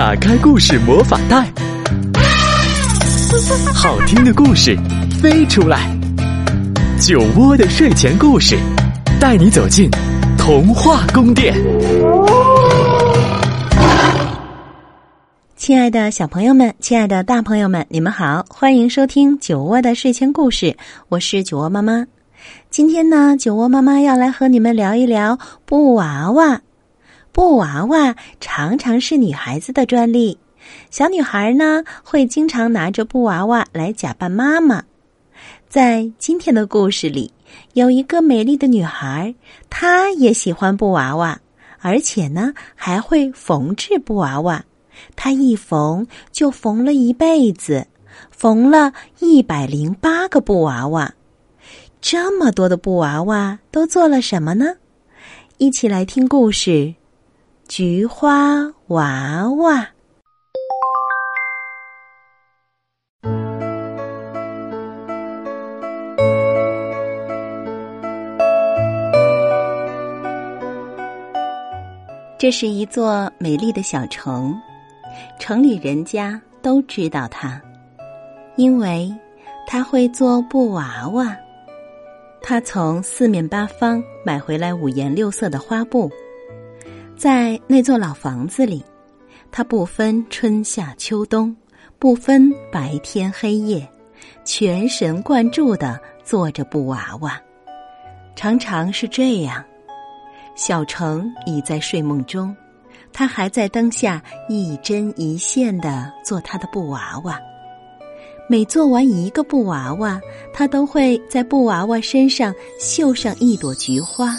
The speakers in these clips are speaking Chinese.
打开故事魔法袋，好听的故事飞出来。酒窝的睡前故事，带你走进童话宫殿。亲爱的小朋友们，亲爱的大朋友们，你们好，欢迎收听酒窝的睡前故事，我是酒窝妈妈。今天呢，酒窝妈妈要来和你们聊一聊布娃娃。布娃娃常常是女孩子的专利，小女孩呢会经常拿着布娃娃来假扮妈妈。在今天的故事里，有一个美丽的女孩，她也喜欢布娃娃，而且呢还会缝制布娃娃。她一缝就缝了一辈子，缝了一百零八个布娃娃。这么多的布娃娃都做了什么呢？一起来听故事。菊花娃娃，这是一座美丽的小城，城里人家都知道它，因为它会做布娃娃。他从四面八方买回来五颜六色的花布。在那座老房子里，他不分春夏秋冬，不分白天黑夜，全神贯注的做着布娃娃。常常是这样，小城已在睡梦中，他还在灯下一针一线的做他的布娃娃。每做完一个布娃娃，他都会在布娃娃身上绣上一朵菊花。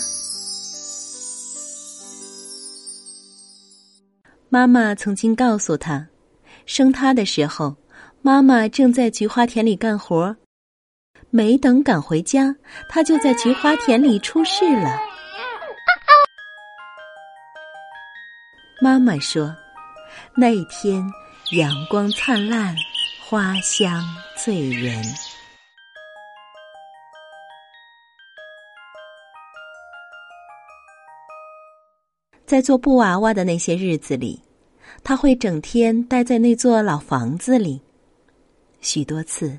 妈妈曾经告诉他，生他的时候，妈妈正在菊花田里干活，没等赶回家，他就在菊花田里出事了。妈妈说，那一天阳光灿烂，花香醉人。在做布娃娃的那些日子里，他会整天待在那座老房子里。许多次，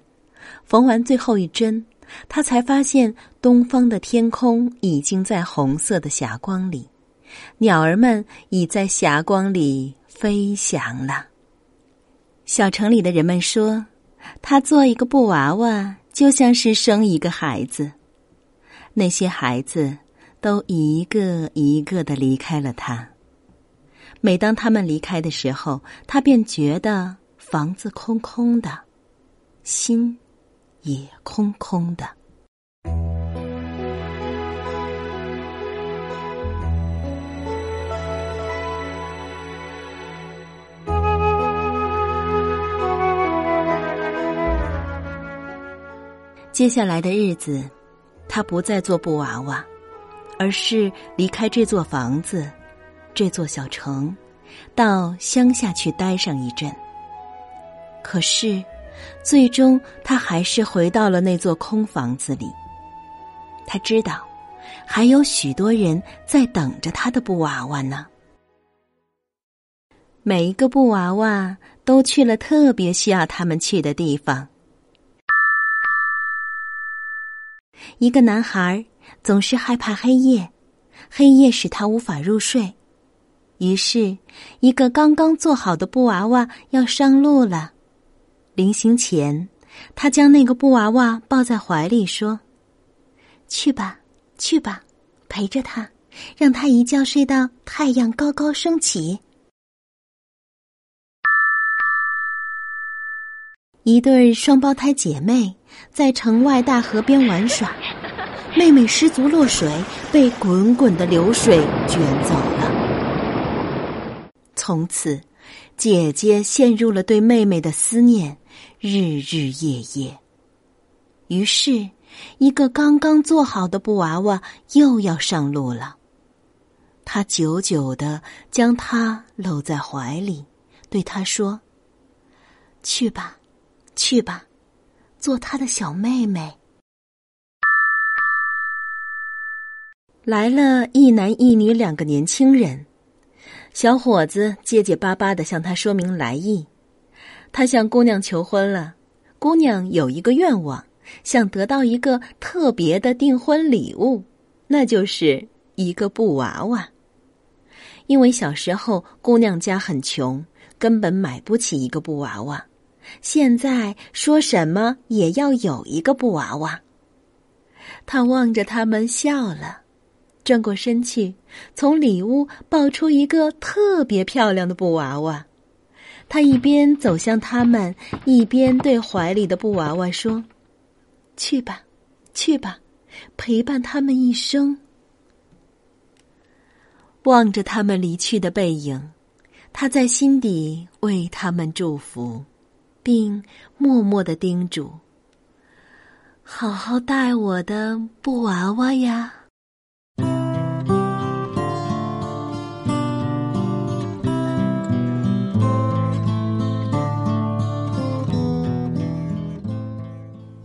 缝完最后一针，他才发现东方的天空已经在红色的霞光里，鸟儿们已在霞光里飞翔了。小城里的人们说，他做一个布娃娃就像是生一个孩子。那些孩子。都一个一个的离开了他。每当他们离开的时候，他便觉得房子空空的，心也空空的。接下来的日子，他不再做布娃娃。而是离开这座房子，这座小城，到乡下去待上一阵。可是，最终他还是回到了那座空房子里。他知道，还有许多人在等着他的布娃娃呢。每一个布娃娃都去了特别需要他们去的地方。一个男孩。总是害怕黑夜，黑夜使他无法入睡。于是，一个刚刚做好的布娃娃要上路了。临行前，他将那个布娃娃抱在怀里，说：“去吧，去吧，陪着他，让他一觉睡到太阳高高升起。”一对双胞胎姐妹在城外大河边玩耍。妹妹失足落水，被滚滚的流水卷走了。从此，姐姐陷入了对妹妹的思念，日日夜夜。于是，一个刚刚做好的布娃娃又要上路了。他久久的将她搂在怀里，对她说：“去吧，去吧，做他的小妹妹。”来了一男一女两个年轻人，小伙子结结巴巴的向他说明来意，他向姑娘求婚了。姑娘有一个愿望，想得到一个特别的订婚礼物，那就是一个布娃娃。因为小时候姑娘家很穷，根本买不起一个布娃娃。现在说什么也要有一个布娃娃。他望着他们笑了，转过身去，从里屋抱出一个特别漂亮的布娃娃。他一边走向他们，一边对怀里的布娃娃说：“去吧，去吧，陪伴他们一生。”望着他们离去的背影，他在心底为他们祝福。并默默的叮嘱：“好好带我的布娃娃呀。”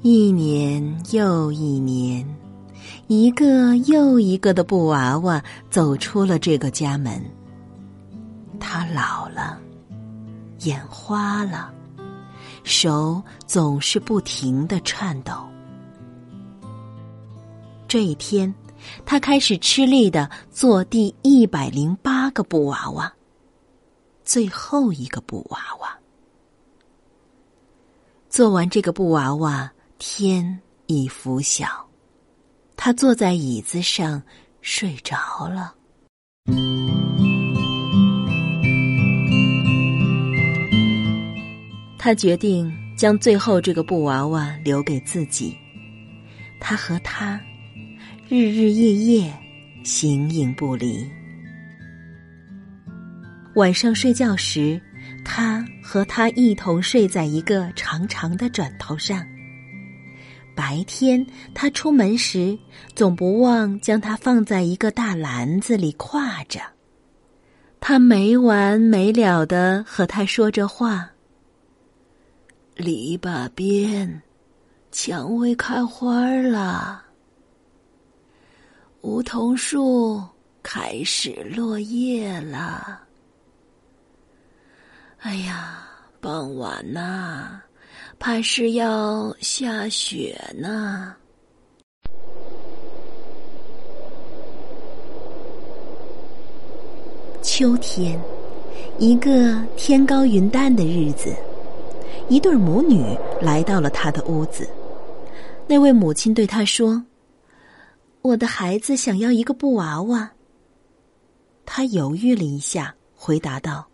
一年又一年，一个又一个的布娃娃走出了这个家门。他老了，眼花了。手总是不停的颤抖。这一天，他开始吃力的做第一百零八个布娃娃，最后一个布娃娃。做完这个布娃娃，天已拂晓，他坐在椅子上睡着了。他决定将最后这个布娃娃留给自己。他和他日日夜夜形影不离。晚上睡觉时，他和他一同睡在一个长长的枕头上。白天他出门时，总不忘将它放在一个大篮子里挎着。他没完没了的和他说着话。篱笆边，蔷薇开花了。梧桐树开始落叶了。哎呀，傍晚呐，怕是要下雪呢。秋天，一个天高云淡的日子。一对母女来到了他的屋子，那位母亲对他说：“我的孩子想要一个布娃娃。”他犹豫了一下，回答道：“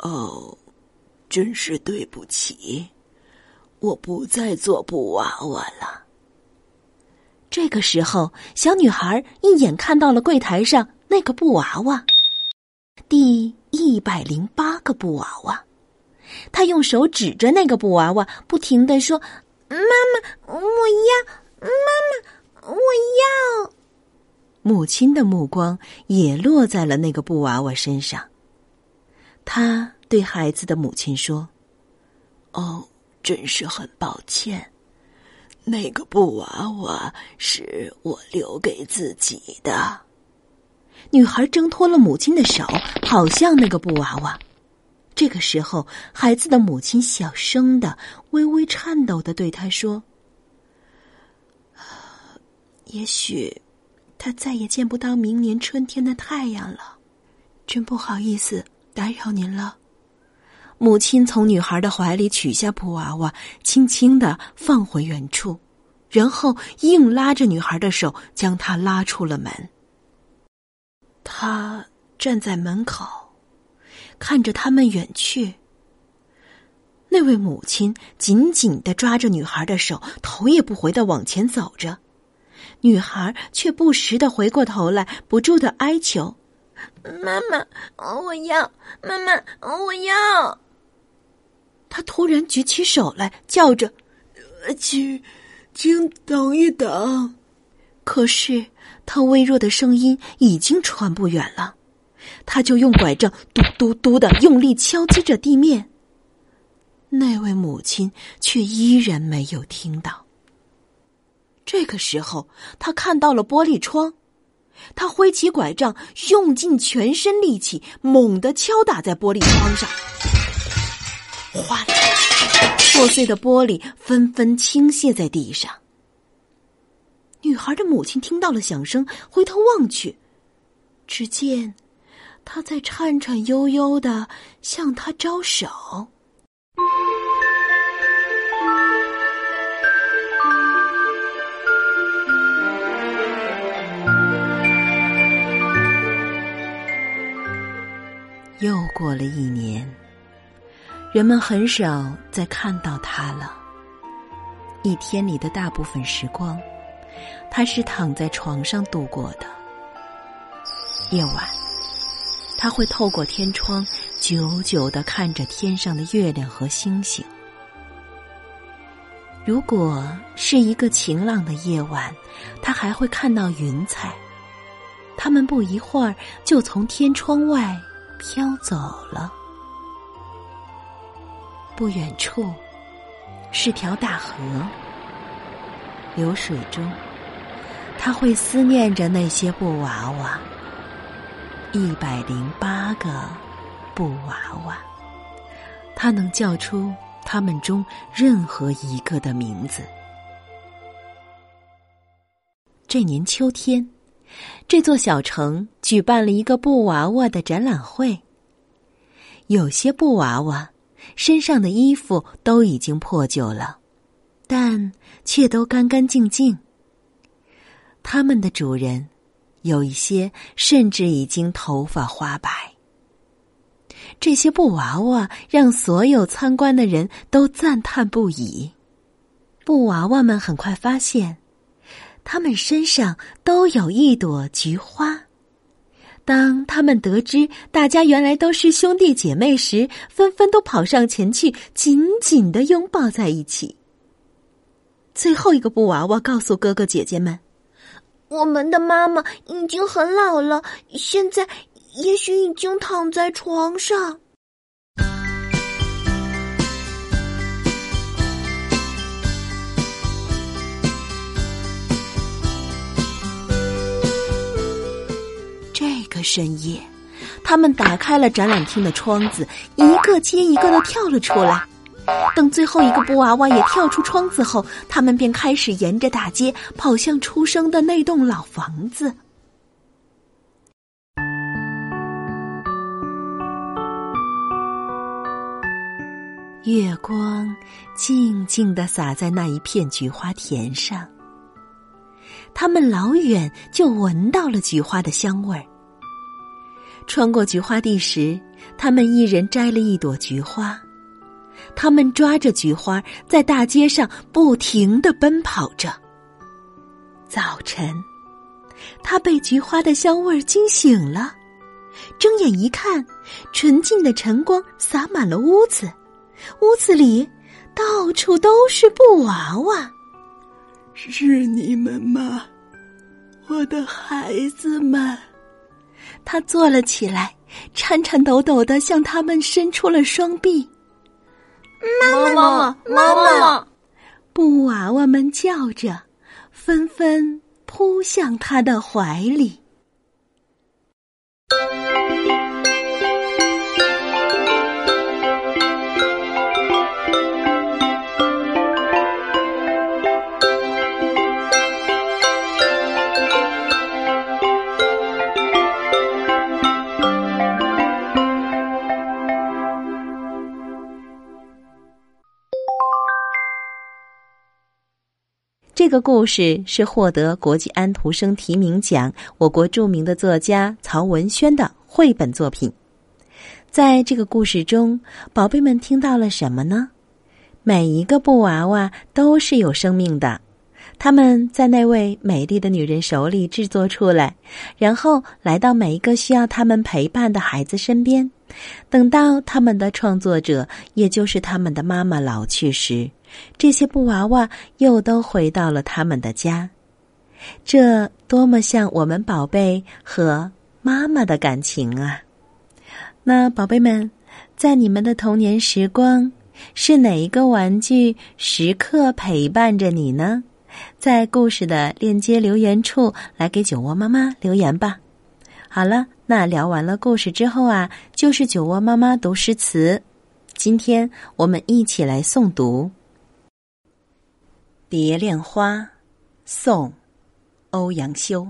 哦，真是对不起，我不再做布娃娃了。”这个时候，小女孩一眼看到了柜台上那个布娃娃，第一百零八个布娃娃。她用手指着那个布娃娃，不停的说：“妈妈，我要！妈妈，我要！”母亲的目光也落在了那个布娃娃身上。他对孩子的母亲说：“哦，真是很抱歉，那个布娃娃是我留给自己的。”女孩挣脱了母亲的手，跑向那个布娃娃。这个时候，孩子的母亲小声的、微微颤抖的对他说：“也许他再也见不到明年春天的太阳了，真不好意思打扰您了。”母亲从女孩的怀里取下布娃娃，轻轻的放回原处，然后硬拉着女孩的手，将她拉出了门。他站在门口。看着他们远去，那位母亲紧紧的抓着女孩的手，头也不回的往前走着，女孩却不时的回过头来，不住的哀求：“妈妈，我要妈妈，我要。”他突然举起手来，叫着：“请，请等一等。”可是他微弱的声音已经传不远了。他就用拐杖嘟嘟嘟的用力敲击着地面。那位母亲却依然没有听到。这个时候，他看到了玻璃窗，他挥起拐杖，用尽全身力气，猛地敲打在玻璃窗上。哗啦！破碎的玻璃纷纷倾泻在地上。女孩的母亲听到了响声，回头望去，只见他在颤颤悠悠的向他招手。又过了一年，人们很少再看到他了。一天里的大部分时光，他是躺在床上度过的。夜晚，他会透过天窗，久久的看着天上的月亮和星星。如果是一个晴朗的夜晚，他还会看到云彩，他们不一会儿就从天窗外。飘走了。不远处是条大河，流水中，他会思念着那些布娃娃。一百零八个布娃娃，他能叫出他们中任何一个的名字。这年秋天。这座小城举办了一个布娃娃的展览会。有些布娃娃身上的衣服都已经破旧了，但却都干干净净。他们的主人有一些甚至已经头发花白。这些布娃娃让所有参观的人都赞叹不已。布娃娃们很快发现。他们身上都有一朵菊花。当他们得知大家原来都是兄弟姐妹时，纷纷都跑上前去，紧紧的拥抱在一起。最后一个布娃娃告诉哥哥姐姐们：“我们的妈妈已经很老了，现在也许已经躺在床上。”深夜，他们打开了展览厅的窗子，一个接一个的跳了出来。等最后一个布娃娃也跳出窗子后，他们便开始沿着大街跑向出生的那栋老房子。月光静静的洒在那一片菊花田上，他们老远就闻到了菊花的香味儿。穿过菊花地时，他们一人摘了一朵菊花。他们抓着菊花，在大街上不停的奔跑着。早晨，他被菊花的香味儿惊醒了，睁眼一看，纯净的晨光洒满了屋子，屋子里到处都是布娃娃。是你们吗，我的孩子们？他坐了起来，颤颤抖抖的向他们伸出了双臂。妈妈，妈妈！布娃娃们叫着，纷纷扑向他的怀里。这个故事是获得国际安徒生提名奖、我国著名的作家曹文轩的绘本作品。在这个故事中，宝贝们听到了什么呢？每一个布娃娃都是有生命的，他们在那位美丽的女人手里制作出来，然后来到每一个需要他们陪伴的孩子身边。等到他们的创作者，也就是他们的妈妈老去时。这些布娃娃又都回到了他们的家，这多么像我们宝贝和妈妈的感情啊！那宝贝们，在你们的童年时光，是哪一个玩具时刻陪伴着你呢？在故事的链接留言处来给酒窝妈妈留言吧。好了，那聊完了故事之后啊，就是酒窝妈妈读诗词。今天我们一起来诵读《蝶恋花》，宋·欧阳修。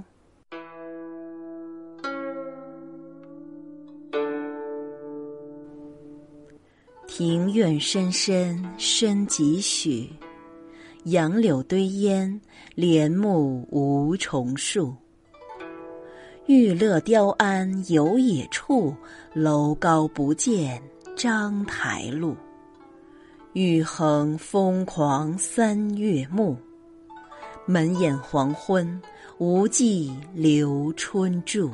庭院深深深几许，杨柳堆烟，帘幕无重数。玉勒雕鞍游野处，楼高不见章台路。雨横风狂三月暮，门掩黄昏，无计留春住。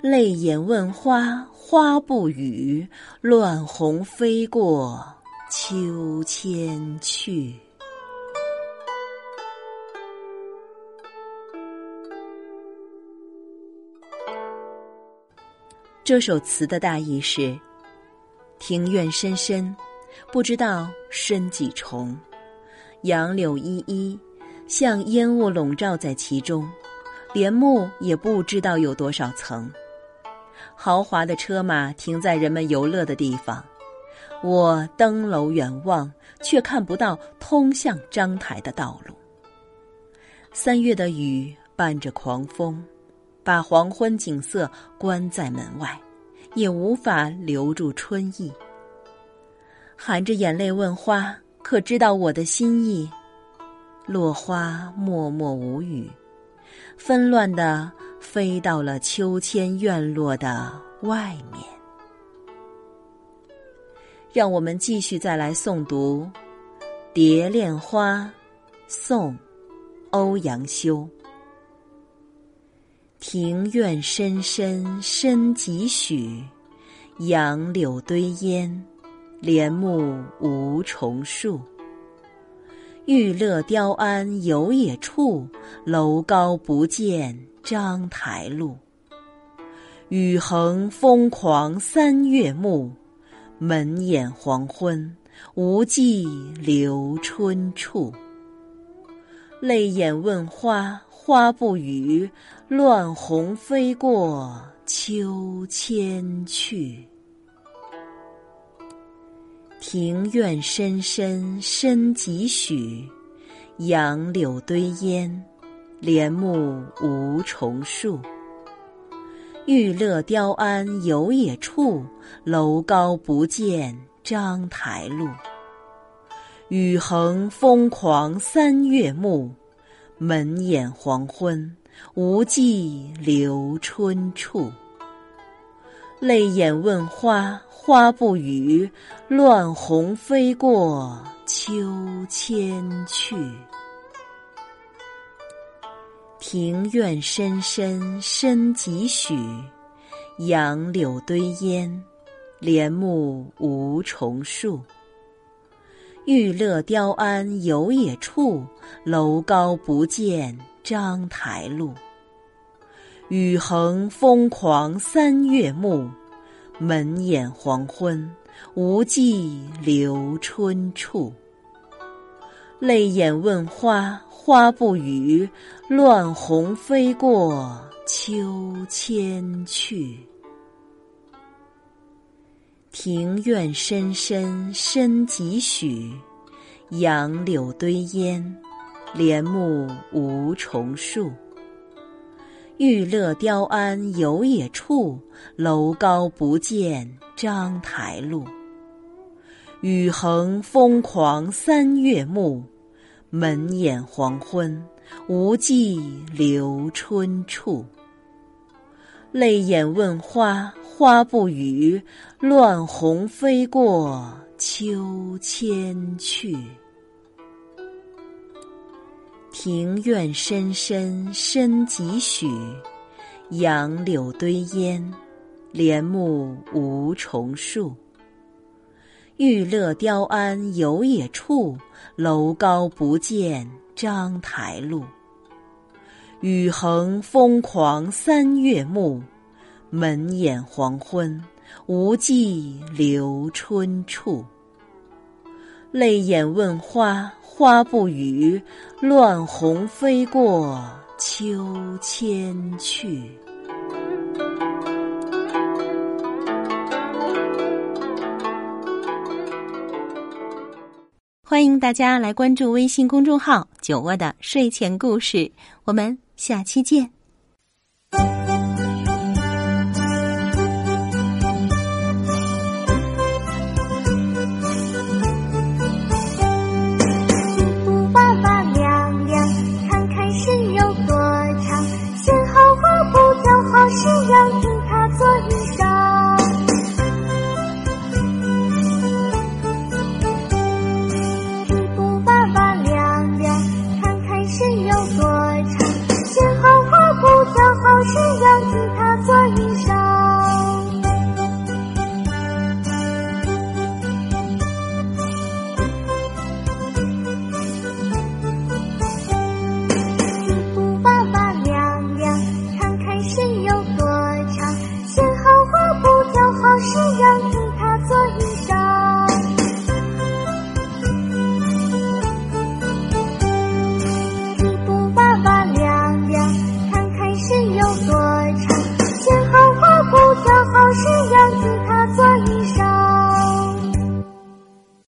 泪眼问花，花不语；乱红飞过秋千去。这首词的大意是：庭院深深，不知道深几重；杨柳依依，像烟雾笼罩在其中；帘幕也不知道有多少层。豪华的车马停在人们游乐的地方，我登楼远望，却看不到通向章台的道路。三月的雨伴着狂风，把黄昏景色关在门外，也无法留住春意。含着眼泪问花，可知道我的心意？落花默默无语，纷乱的。飞到了秋千院落的外面。让我们继续再来诵读《蝶恋花》，宋·欧阳修。庭院深深深几许，杨柳堆烟，帘幕无重数。玉勒雕鞍游野处，楼高不见。章台路，雨横风狂三月暮，门掩黄昏，无计留春处。泪眼问花，花不语；乱红飞过秋千去。庭院深深深几许，杨柳堆烟。帘幕无重数，玉勒雕鞍游野处，楼高不见章台路。雨横风狂三月暮，门掩黄昏，无计留春处。泪眼问花，花不语；乱红飞过秋千去。庭院深深深几许，杨柳堆烟，帘幕无重数。玉勒雕鞍游野处，楼高不见章台路。雨横风狂三月暮，门掩黄昏，无计留春处。泪眼问花，花不语；乱红飞过秋千去。庭院深深深几许，杨柳堆烟，帘幕无重数。玉勒雕鞍游野处，楼高不见章台路。雨横风狂三月暮，门掩黄昏，无计留春处。泪眼问花，花不语；乱红飞过秋千去。庭院深深深几许，杨柳堆烟，帘幕无重数。玉勒雕鞍游野处，楼高不见章台路。雨横风狂三月暮，门掩黄昏，无计留春处。泪眼问花，花不语，乱红飞过秋千去。欢迎大家来关注微信公众号“酒窝的睡前故事”，我们下期见。